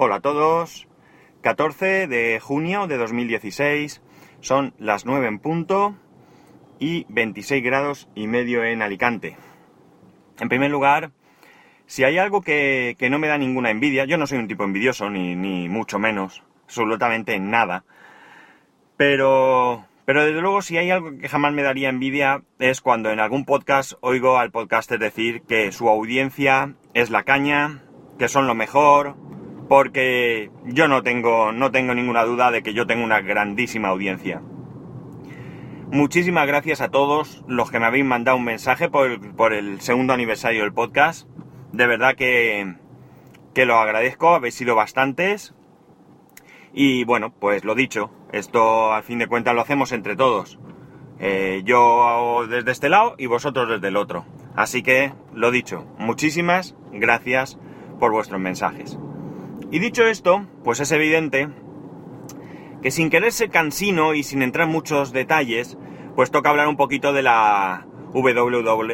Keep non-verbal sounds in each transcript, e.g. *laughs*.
Hola a todos. 14 de junio de 2016. Son las 9 en punto y 26 grados y medio en Alicante. En primer lugar, si hay algo que, que no me da ninguna envidia, yo no soy un tipo envidioso, ni, ni mucho menos, absolutamente nada. Pero, pero desde luego si hay algo que jamás me daría envidia es cuando en algún podcast oigo al podcaster decir que su audiencia es la caña, que son lo mejor, porque yo no tengo, no tengo ninguna duda de que yo tengo una grandísima audiencia. Muchísimas gracias a todos los que me habéis mandado un mensaje por el, por el segundo aniversario del podcast. De verdad que, que lo agradezco, habéis sido bastantes. Y bueno, pues lo dicho, esto al fin de cuentas lo hacemos entre todos. Eh, yo desde este lado y vosotros desde el otro. Así que, lo dicho, muchísimas gracias por vuestros mensajes. Y dicho esto, pues es evidente que sin querer ser cansino y sin entrar en muchos detalles, pues toca hablar un poquito de la WWDC.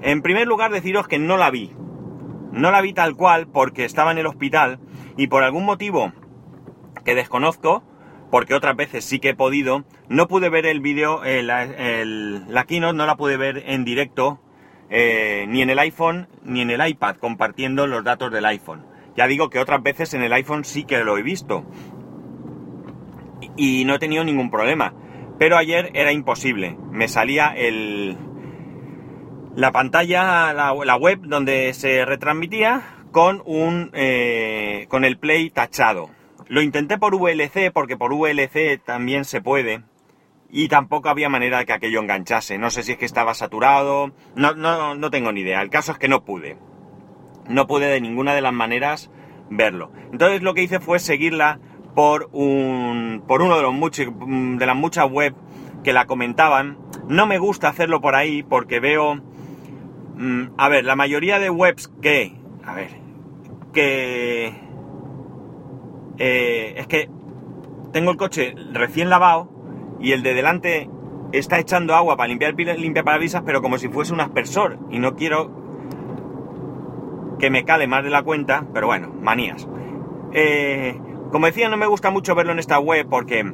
En primer lugar, deciros que no la vi. No la vi tal cual porque estaba en el hospital y por algún motivo que desconozco, porque otras veces sí que he podido, no pude ver el vídeo, la keynote no la pude ver en directo eh, ni en el iPhone ni en el iPad compartiendo los datos del iPhone. Ya digo que otras veces en el iPhone sí que lo he visto y no he tenido ningún problema. Pero ayer era imposible. Me salía el, la pantalla, la, web donde se retransmitía con un eh, con el play tachado. Lo intenté por VLC porque por VLC también se puede y tampoco había manera de que aquello enganchase. No sé si es que estaba saturado, no, no, no tengo ni idea. El caso es que no pude. No pude de ninguna de las maneras verlo. Entonces lo que hice fue seguirla por un por uno de los muchos de las muchas web que la comentaban. No me gusta hacerlo por ahí porque veo mm, a ver, la mayoría de webs que a ver, que eh, es que tengo el coche recién lavado y el de delante está echando agua para limpiar limpia parabrisas, pero como si fuese un aspersor. Y no quiero que me cale más de la cuenta, pero bueno, manías. Eh, como decía, no me gusta mucho verlo en esta web porque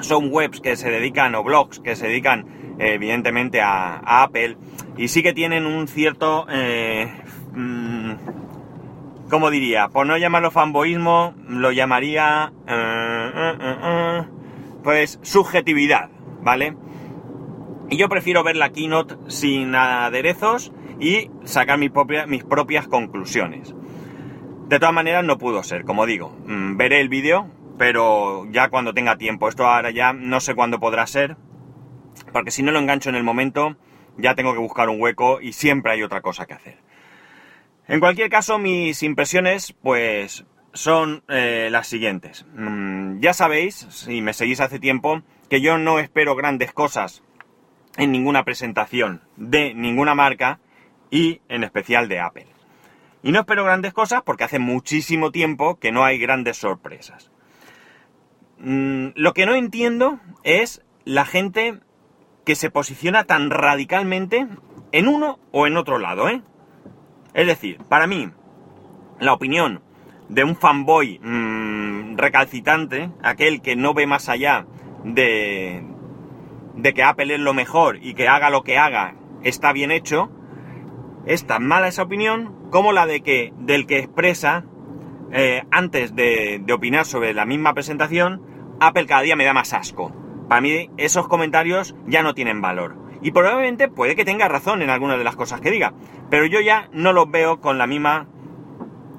son webs que se dedican, o blogs que se dedican evidentemente a, Apple, y sí que tienen un cierto, eh, mm, ¿cómo diría? Por no llamarlo fanboísmo, lo llamaría... Eh, pues subjetividad, ¿vale? Y yo prefiero ver la keynote sin aderezos y sacar mis, mis propias conclusiones. De todas maneras no pudo ser, como digo, mm, veré el vídeo, pero ya cuando tenga tiempo. Esto ahora ya no sé cuándo podrá ser, porque si no lo engancho en el momento, ya tengo que buscar un hueco y siempre hay otra cosa que hacer. En cualquier caso, mis impresiones, pues son eh, las siguientes. Mm, ya sabéis, si me seguís hace tiempo, que yo no espero grandes cosas en ninguna presentación de ninguna marca y en especial de Apple. Y no espero grandes cosas porque hace muchísimo tiempo que no hay grandes sorpresas. Mm, lo que no entiendo es la gente que se posiciona tan radicalmente en uno o en otro lado, ¿eh? Es decir, para mí, la opinión de un fanboy mmm, recalcitrante, aquel que no ve más allá de, de que Apple es lo mejor y que haga lo que haga está bien hecho, es tan mala esa opinión como la de que del que expresa eh, antes de, de opinar sobre la misma presentación, Apple cada día me da más asco. Para mí esos comentarios ya no tienen valor. Y probablemente puede que tenga razón en algunas de las cosas que diga, pero yo ya no los veo con la misma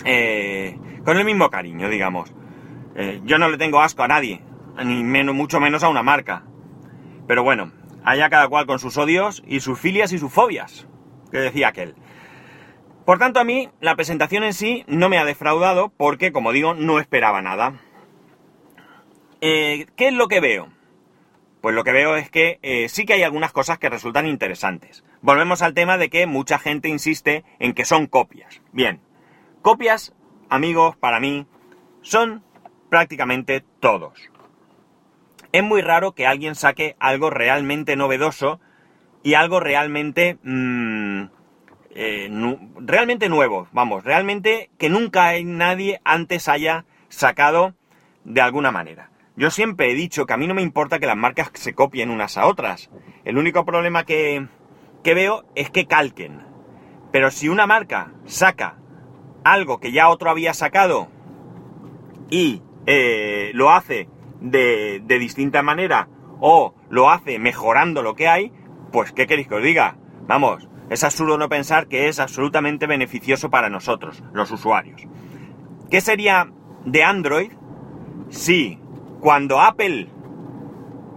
eh, con el mismo cariño, digamos. Eh, yo no le tengo asco a nadie, ni mucho menos a una marca. Pero bueno, allá cada cual con sus odios y sus filias y sus fobias, que decía aquel. Por tanto, a mí la presentación en sí no me ha defraudado porque, como digo, no esperaba nada. Eh, ¿Qué es lo que veo? Pues lo que veo es que sí que hay algunas cosas que resultan interesantes. Volvemos al tema de que mucha gente insiste en que son copias. Bien, Copias, amigos, para mí, son prácticamente todos. Es muy raro que alguien saque algo realmente novedoso y algo realmente... Mm, eh, realmente nuevos, vamos, realmente que nunca nadie antes haya sacado de alguna manera. Yo siempre he dicho que a mí no me importa que las marcas se copien unas a otras. El único problema que, que veo es que calquen. Pero si una marca saca algo que ya otro había sacado y eh, lo hace de, de distinta manera o lo hace mejorando lo que hay, pues ¿qué queréis que os diga? Vamos, es absurdo no pensar que es absolutamente beneficioso para nosotros, los usuarios. ¿Qué sería de Android si cuando Apple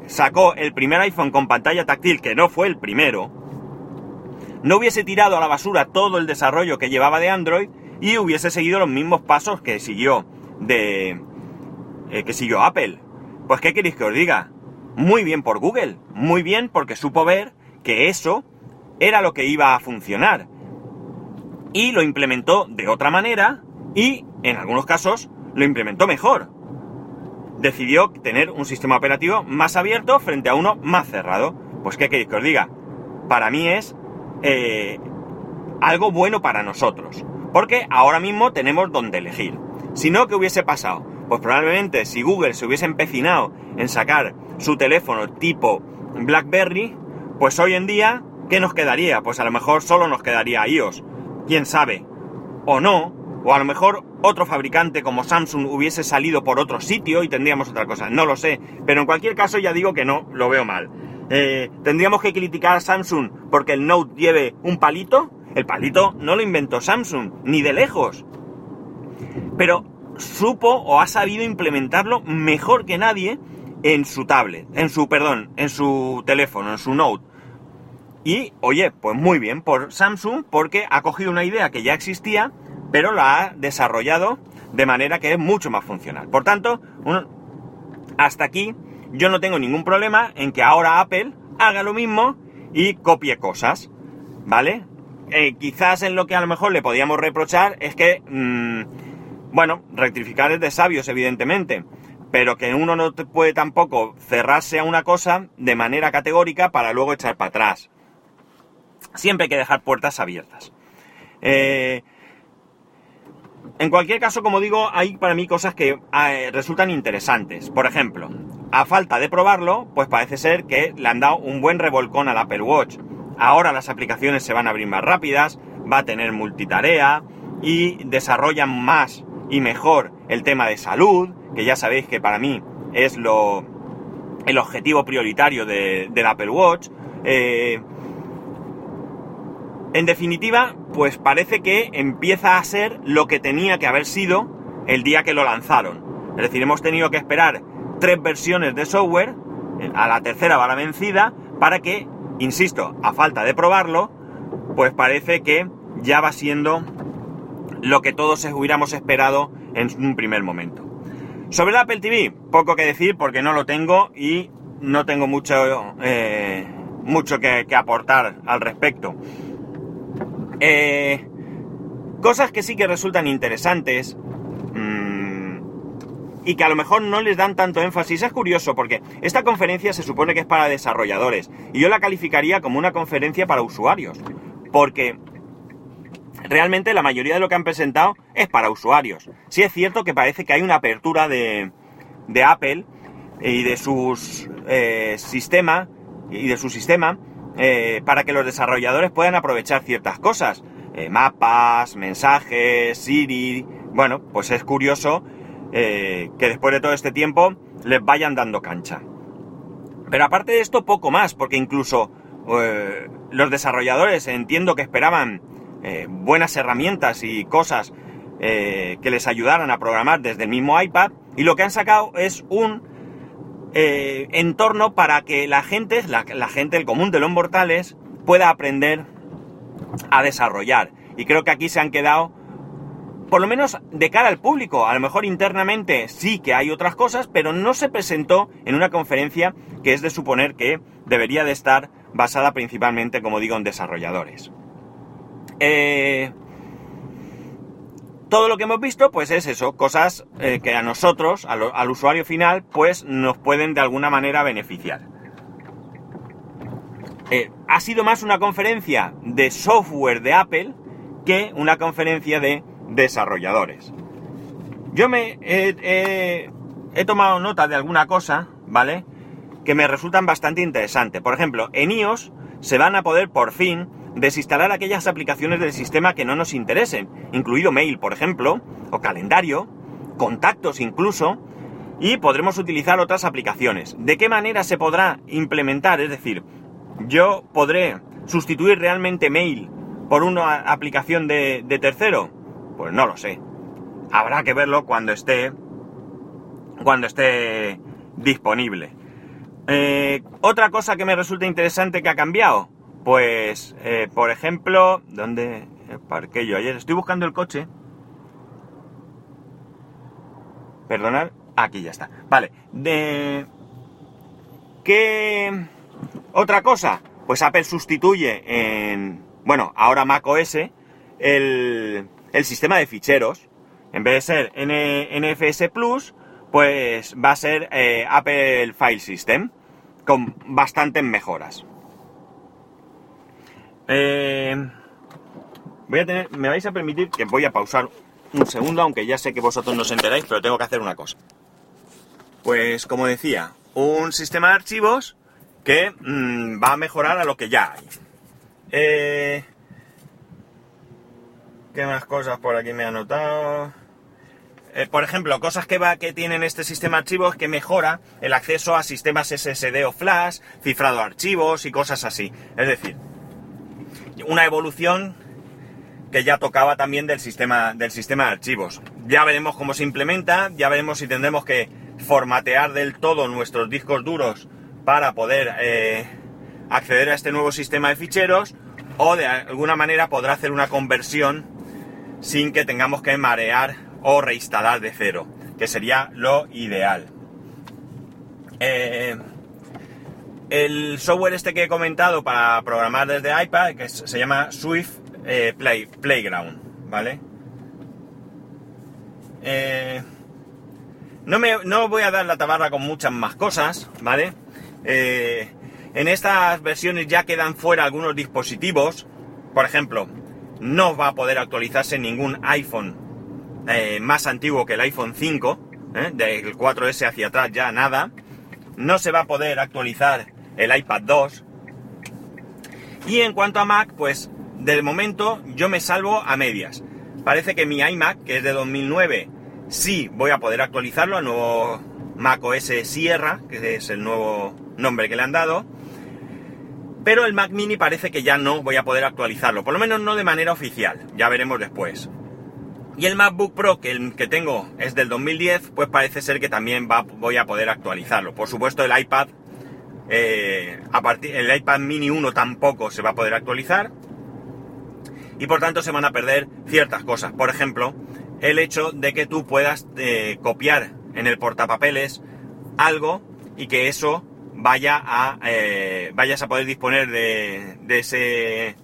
sacó el primer iPhone con pantalla táctil, que no fue el primero, no hubiese tirado a la basura todo el desarrollo que llevaba de Android y hubiese seguido los mismos pasos que siguió de eh, que siguió Apple. Pues qué queréis que os diga? Muy bien por Google, muy bien porque supo ver que eso era lo que iba a funcionar. Y lo implementó de otra manera y en algunos casos lo implementó mejor. Decidió tener un sistema operativo más abierto frente a uno más cerrado. Pues qué queréis que os diga? Para mí es eh, algo bueno para nosotros. Porque ahora mismo tenemos donde elegir. Si no, ¿qué hubiese pasado? Pues probablemente si Google se hubiese empecinado en sacar su teléfono tipo BlackBerry, pues hoy en día, ¿qué nos quedaría? Pues a lo mejor solo nos quedaría iOS. ¿Quién sabe? O no, o a lo mejor otro fabricante como Samsung hubiese salido por otro sitio y tendríamos otra cosa. No lo sé. Pero en cualquier caso ya digo que no, lo veo mal. Eh, ¿Tendríamos que criticar a Samsung porque el Note lleve un palito? El palito no lo inventó Samsung, ni de lejos. Pero supo o ha sabido implementarlo mejor que nadie en su tablet, en su, perdón, en su teléfono, en su Note. Y, oye, pues muy bien por Samsung porque ha cogido una idea que ya existía pero la ha desarrollado de manera que es mucho más funcional. Por tanto, hasta aquí yo no tengo ningún problema en que ahora Apple haga lo mismo y copie cosas, ¿vale? Eh, quizás en lo que a lo mejor le podíamos reprochar es que, mm, bueno, rectificar es de sabios, evidentemente, pero que uno no puede tampoco cerrarse a una cosa de manera categórica para luego echar para atrás. Siempre hay que dejar puertas abiertas. Eh, en cualquier caso, como digo, hay para mí cosas que eh, resultan interesantes. Por ejemplo, a falta de probarlo, pues parece ser que le han dado un buen revolcón al Apple Watch. Ahora las aplicaciones se van a abrir más rápidas, va a tener multitarea y desarrollan más y mejor el tema de salud, que ya sabéis que para mí es lo, el objetivo prioritario del Apple Watch. Eh, en definitiva, pues parece que empieza a ser lo que tenía que haber sido el día que lo lanzaron. Es decir, hemos tenido que esperar tres versiones de software, eh, a la tercera va la vencida, para que, insisto, a falta de probarlo, pues parece que ya va siendo lo que todos hubiéramos esperado en un primer momento. Sobre el Apple TV, poco que decir porque no lo tengo y no tengo mucho, eh, mucho que aportar al respecto. Eh, cosas que sí que resultan interesantes y que a lo mejor no les dan tanto énfasis. Es curioso porque esta conferencia se supone que es para desarrolladores y yo la calificaría como una conferencia para usuarios. Porque realmente la mayoría de lo que han presentado es para usuarios. Sí es cierto que parece que hay una apertura de, Apple y de sus eh, sistema y de su sistema eh, para que los desarrolladores puedan aprovechar ciertas cosas. Eh, mapas, mensajes, Siri. Bueno, pues es curioso eh, que después de todo este tiempo les vayan dando cancha. Pero aparte de esto, poco más, porque incluso los desarrolladores entiendo que esperaban buenas herramientas y cosas que les ayudaran a programar desde el mismo iPad, y lo que han sacado es un eh, entorno para que la gente, la, gente, el común de los mortales, pueda aprender a desarrollar. Y creo que aquí se han quedado, por lo menos de cara al público, a lo mejor internamente sí que hay otras cosas, pero no se presentó en una conferencia que es de suponer que debería de estar basada principalmente, como digo, en desarrolladores. Eh, todo lo que hemos visto, pues es eso, cosas eh, que a nosotros, al, usuario final, pues nos pueden de alguna manera beneficiar. eh, ha sido más una conferencia de software de Apple que una conferencia de desarrolladores. Yo me he, tomado nota de alguna cosa, ¿vale? Que me resultan bastante interesantes. Por ejemplo, en iOS se van a poder por fin desinstalar aquellas aplicaciones del sistema que no nos interesen, incluido mail, por ejemplo, o calendario, contactos incluso, y podremos utilizar otras aplicaciones. ¿De qué manera se podrá implementar? Es decir, yo podré sustituir realmente mail por una aplicación de, tercero. Pues no lo sé. Habrá que verlo cuando esté cuando esté disponible. Eh, otra cosa que me resulta interesante que ha cambiado, pues, eh, por ejemplo, ¿dónde parqué yo ayer? Estoy buscando el coche. Perdonad, aquí ya está. Vale, de... ¿Qué otra cosa? Pues Apple sustituye en, bueno, ahora Mac OS, el, el sistema de ficheros. En vez de ser NFS Plus, pues va a ser eh, Apple File System, con bastantes mejoras. Eh, voy a tener, me vais a permitir que voy a pausar un segundo, aunque ya sé que vosotros no os enteráis, pero tengo que hacer una cosa. Pues como decía, un sistema de archivos que mm, va a mejorar a lo que ya hay. Eh, ¿Qué más cosas por aquí me ha anotado? Eh, por ejemplo, cosas que, va, que tienen este sistema de archivos que mejora el acceso a sistemas SSD o flash, cifrado archivos y cosas así. Es decir, una evolución que ya tocaba también del sistema, del sistema de archivos. Ya veremos cómo se implementa, ya veremos si tendremos que formatear del todo nuestros discos duros para poder eh, acceder a este nuevo sistema de ficheros o de alguna manera podrá hacer una conversión sin que tengamos que marear o reinstalar de cero, que sería lo ideal. Eh, el software este que he comentado para programar desde iPad, que se llama Swift eh, Play, Playground, ¿vale? Eh, no, me, no voy a dar la tabarra con muchas más cosas, ¿vale? en estas versiones ya quedan fuera algunos dispositivos, por ejemplo, no va a poder actualizarse ningún iPhone eh, más antiguo que el iPhone 5, ¿eh? del 4S hacia atrás ya nada. No se va a poder actualizar el iPad 2. Y en cuanto a Mac, pues de momento yo me salvo a medias. Parece que mi iMac, que es de 2009, sí voy a poder actualizarlo al nuevo Mac OS Sierra, que es el nuevo nombre que le han dado. Pero el Mac Mini parece que ya no voy a poder actualizarlo, por lo menos no de manera oficial, ya veremos después. Y el MacBook Pro que, el que tengo es del 2010, pues parece ser que también voy a poder actualizarlo. Por supuesto el iPad, eh, a partir, el iPad mini 1 tampoco se va a poder actualizar. Y por tanto se van a perder ciertas cosas. Por ejemplo, el hecho de que tú puedas eh, copiar en el portapapeles algo y que eso vaya a eh, vayas a poder disponer de, de, ese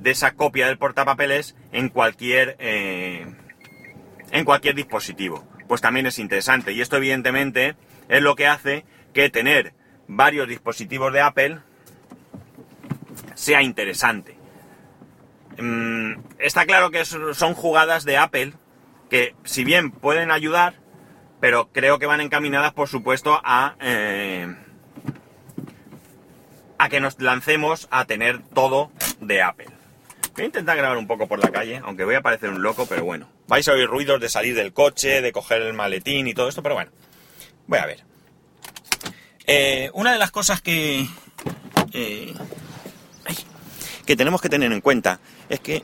de esa copia del portapapeles en cualquier en cualquier dispositivo. Pues también es interesante. Y esto evidentemente es lo que hace que tener varios dispositivos de Apple sea interesante. Mm, está claro que son jugadas de Apple que si bien pueden ayudar, pero creo que van encaminadas por supuesto a, eh, a que nos lancemos a tener todo de Apple. Voy a intentar grabar un poco por la calle, aunque voy a parecer un loco, pero bueno. Vais a oír ruidos de salir del coche, de coger el maletín y todo esto, pero bueno. Voy a ver. Eh, una de las cosas que... Eh, que tenemos que tener en cuenta es que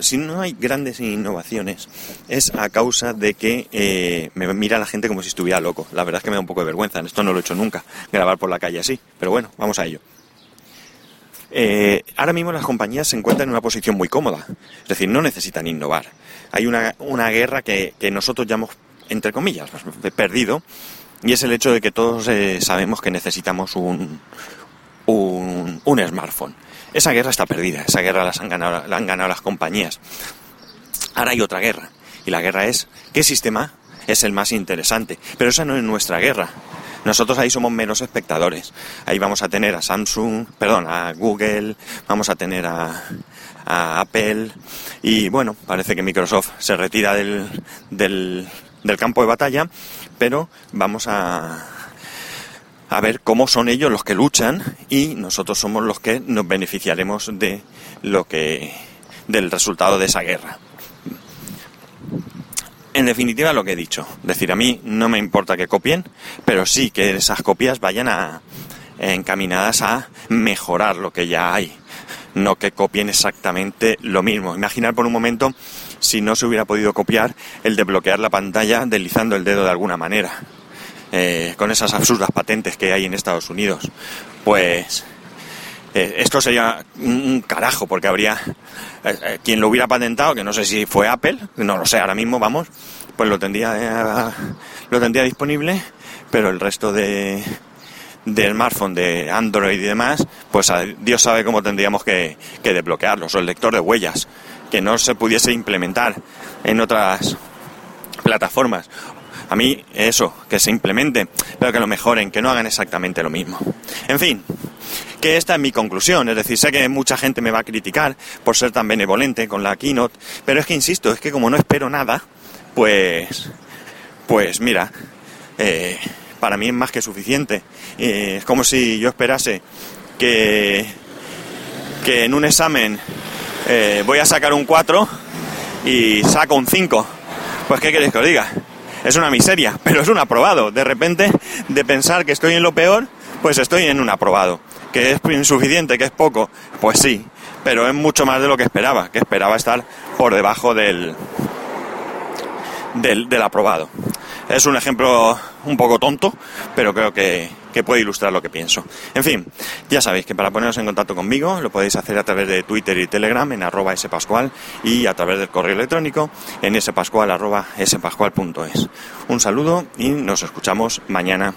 si no hay grandes innovaciones es a causa de que eh, me mira la gente como si estuviera loco. La verdad es que me da un poco de vergüenza. Esto no lo he hecho nunca, grabar por la calle así. Pero bueno, vamos a ello. Eh, ahora mismo las compañías se encuentran en una posición muy cómoda, es decir, no necesitan innovar. Hay una, guerra que, nosotros ya hemos, entre comillas, pues, perdido, y es el hecho de que todos eh, sabemos que necesitamos un, un, smartphone. Esa guerra está perdida, esa guerra la han ganado las compañías. Ahora hay otra guerra, y la guerra es qué sistema es el más interesante. Pero esa no es nuestra guerra. Nosotros ahí somos meros espectadores. Ahí vamos a tener a Samsung, perdón, a Google, vamos a tener a, Apple y bueno, parece que Microsoft se retira del, del campo de batalla, pero vamos a, a ver cómo son ellos los que luchan y nosotros somos los que nos beneficiaremos de lo que del resultado de esa guerra. En definitiva, lo que he dicho, decir, a mí no me importa que copien, pero sí que esas copias vayan a, encaminadas a mejorar lo que ya hay, no que copien exactamente lo mismo. Imaginar por un momento si no se hubiera podido copiar el de bloquear la pantalla deslizando el dedo de alguna manera, eh, con esas absurdas patentes que hay en Estados Unidos. Pues eh, esto sería un carajo, porque habría eh, eh, quien lo hubiera patentado, que no sé si fue Apple, no lo sé, ahora mismo vamos, pues lo tendría, lo tendría disponible, pero el resto de, de smartphone, de Android y demás, pues Dios sabe cómo tendríamos que, que desbloquearlos, o el lector de huellas, que no se pudiese implementar en otras plataformas. A mí eso, que se implemente, pero que lo mejoren, que no hagan exactamente lo mismo. En fin, que esta es mi conclusión. Es decir, sé que mucha gente me va a criticar por ser tan benevolente con la keynote, pero es que insisto, es que como no espero nada, pues, pues mira, eh, para mí es más que suficiente. Es como si yo esperase que, que en un examen eh, voy a sacar un 4 y saco un 5. Pues ¿qué queréis que os diga? Es una miseria, *laughs* pero es un aprobado. De repente, de pensar que estoy en lo peor, pues estoy en un aprobado. ¿Que es insuficiente, que es poco? Pues sí, pero es mucho más de lo que esperaba, que esperaba estar por debajo del, del, del aprobado. Es un ejemplo un poco tonto, pero creo que, que, puede ilustrar lo que pienso. En fin, ya sabéis que para poneros en contacto conmigo lo podéis hacer a través de Twitter y Telegram en arroba spascual y a través del correo electrónico en spascual arroba spascual.es. Un saludo y nos escuchamos mañana